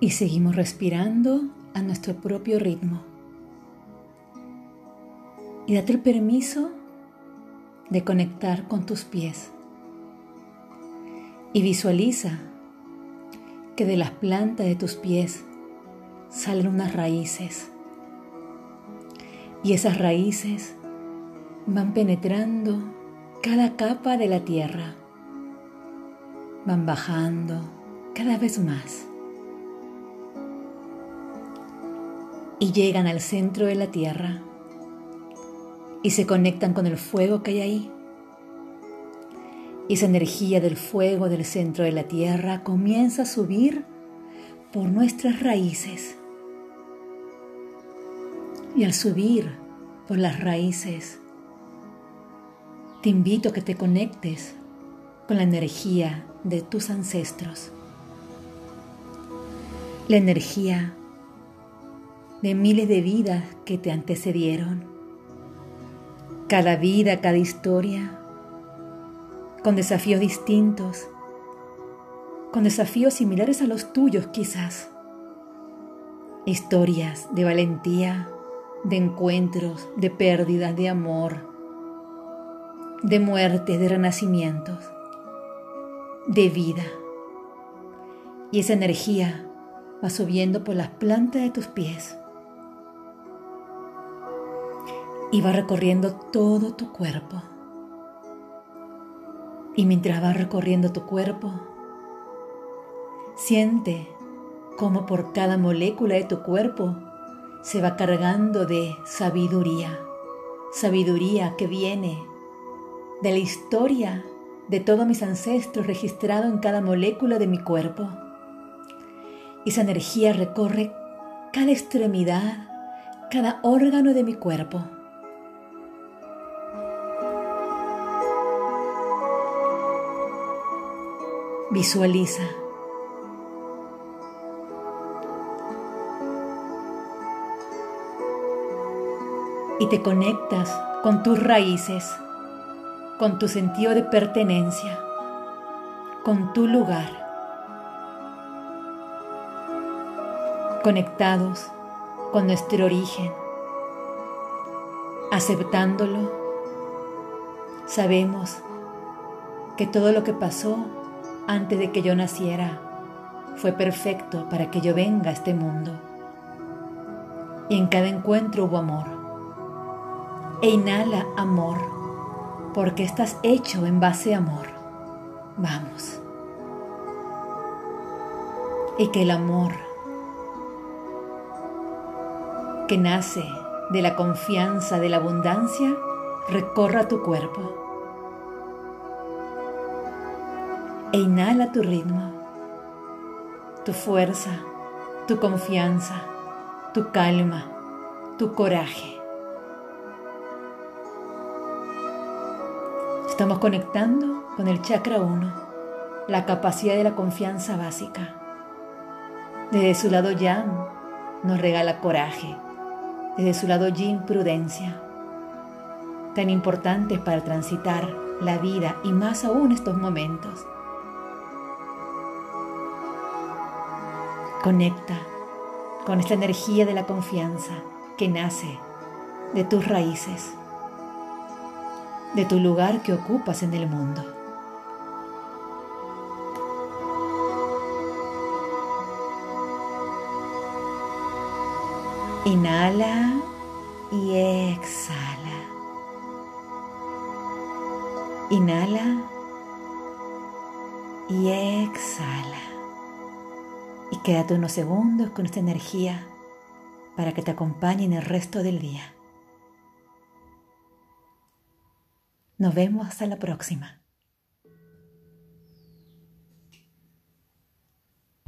Y seguimos respirando a nuestro propio ritmo. Y date el permiso de conectar con tus pies. Y visualiza que de las plantas de tus pies salen unas raíces. Y esas raíces van penetrando cada capa de la tierra. Van bajando cada vez más. Y llegan al centro de la tierra y se conectan con el fuego que hay ahí. Esa energía del fuego del centro de la tierra comienza a subir por nuestras raíces. Y al subir por las raíces, te invito a que te conectes con la energía de tus ancestros. La energía de miles de vidas que te antecedieron. Cada vida, cada historia, con desafíos distintos, con desafíos similares a los tuyos quizás. Historias de valentía, de encuentros, de pérdidas, de amor, de muerte, de renacimientos, de vida. Y esa energía va subiendo por las plantas de tus pies y va recorriendo todo tu cuerpo. Y mientras va recorriendo tu cuerpo, siente cómo por cada molécula de tu cuerpo se va cargando de sabiduría, sabiduría que viene de la historia de todos mis ancestros registrado en cada molécula de mi cuerpo. Esa energía recorre cada extremidad, cada órgano de mi cuerpo. Visualiza y te conectas con tus raíces, con tu sentido de pertenencia, con tu lugar. Conectados con nuestro origen, aceptándolo, sabemos que todo lo que pasó antes de que yo naciera fue perfecto para que yo venga a este mundo. Y en cada encuentro hubo amor e inhala amor, porque estás hecho en base a amor. Vamos. Y que el amor que nace de la confianza, de la abundancia, recorra tu cuerpo. E inhala tu ritmo, tu fuerza, tu confianza, tu calma, tu coraje. Estamos conectando con el chakra 1, la capacidad de la confianza básica. Desde su lado yang nos regala coraje, desde su lado yin prudencia, tan importantes para transitar la vida y más aún estos momentos. Conecta con esta energía de la confianza que nace de tus raíces de tu lugar que ocupas en el mundo. Inhala y exhala. Inhala y exhala. Y quédate unos segundos con esta energía para que te acompañe en el resto del día. Nos vemos hasta la próxima.